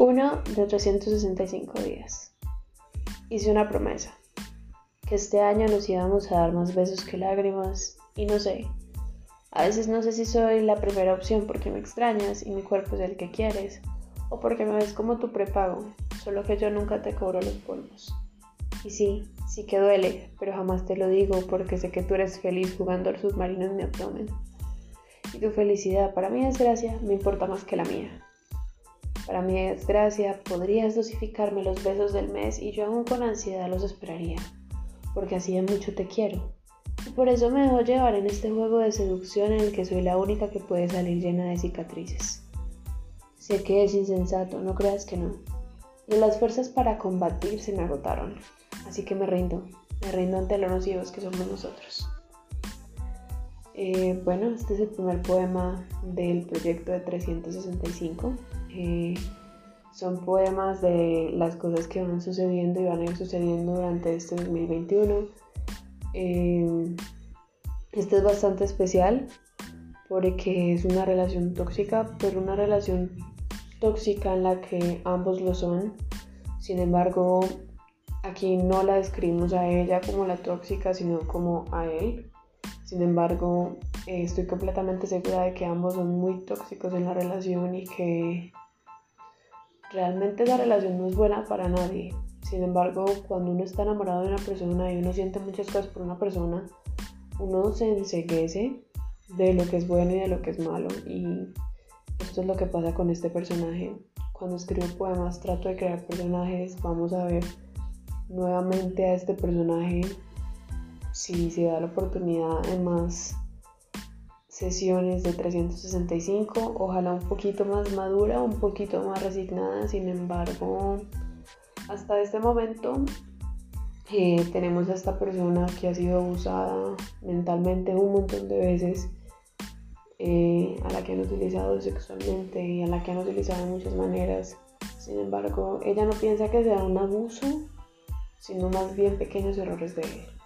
Uno de 365 días. Hice una promesa, que este año nos íbamos a dar más besos que lágrimas y no sé, a veces no sé si soy la primera opción porque me extrañas y mi cuerpo es el que quieres o porque me ves como tu prepago, solo que yo nunca te cobro los polvos. Y sí, sí que duele, pero jamás te lo digo porque sé que tú eres feliz jugando al submarino en mi abdomen. Y tu felicidad, para mi desgracia, me importa más que la mía. Para mi desgracia, podrías dosificarme los besos del mes y yo aún con ansiedad los esperaría, porque así de mucho te quiero. Y por eso me dejo llevar en este juego de seducción en el que soy la única que puede salir llena de cicatrices. Sé que es insensato, no creas que no. Y las fuerzas para combatir se me agotaron, así que me rindo, me rindo ante los nocivos que somos nosotros. Eh, bueno, este es el primer poema del proyecto de 365. Eh, son poemas de las cosas que van sucediendo y van a ir sucediendo durante este 2021. Eh, este es bastante especial porque es una relación tóxica, pero una relación tóxica en la que ambos lo son. Sin embargo, aquí no la describimos a ella como la tóxica, sino como a él. Sin embargo, eh, estoy completamente segura de que ambos son muy tóxicos en la relación y que realmente la relación no es buena para nadie. Sin embargo, cuando uno está enamorado de una persona y uno siente muchas cosas por una persona, uno se enseguece de lo que es bueno y de lo que es malo. Y esto es lo que pasa con este personaje. Cuando escribo poemas trato de crear personajes. Vamos a ver nuevamente a este personaje si se da la oportunidad en más sesiones de 365, ojalá un poquito más madura, un poquito más resignada, sin embargo, hasta este momento eh, tenemos a esta persona que ha sido abusada mentalmente un montón de veces, eh, a la que han utilizado sexualmente y a la que han utilizado de muchas maneras. Sin embargo, ella no piensa que sea un abuso, sino más bien pequeños errores de él.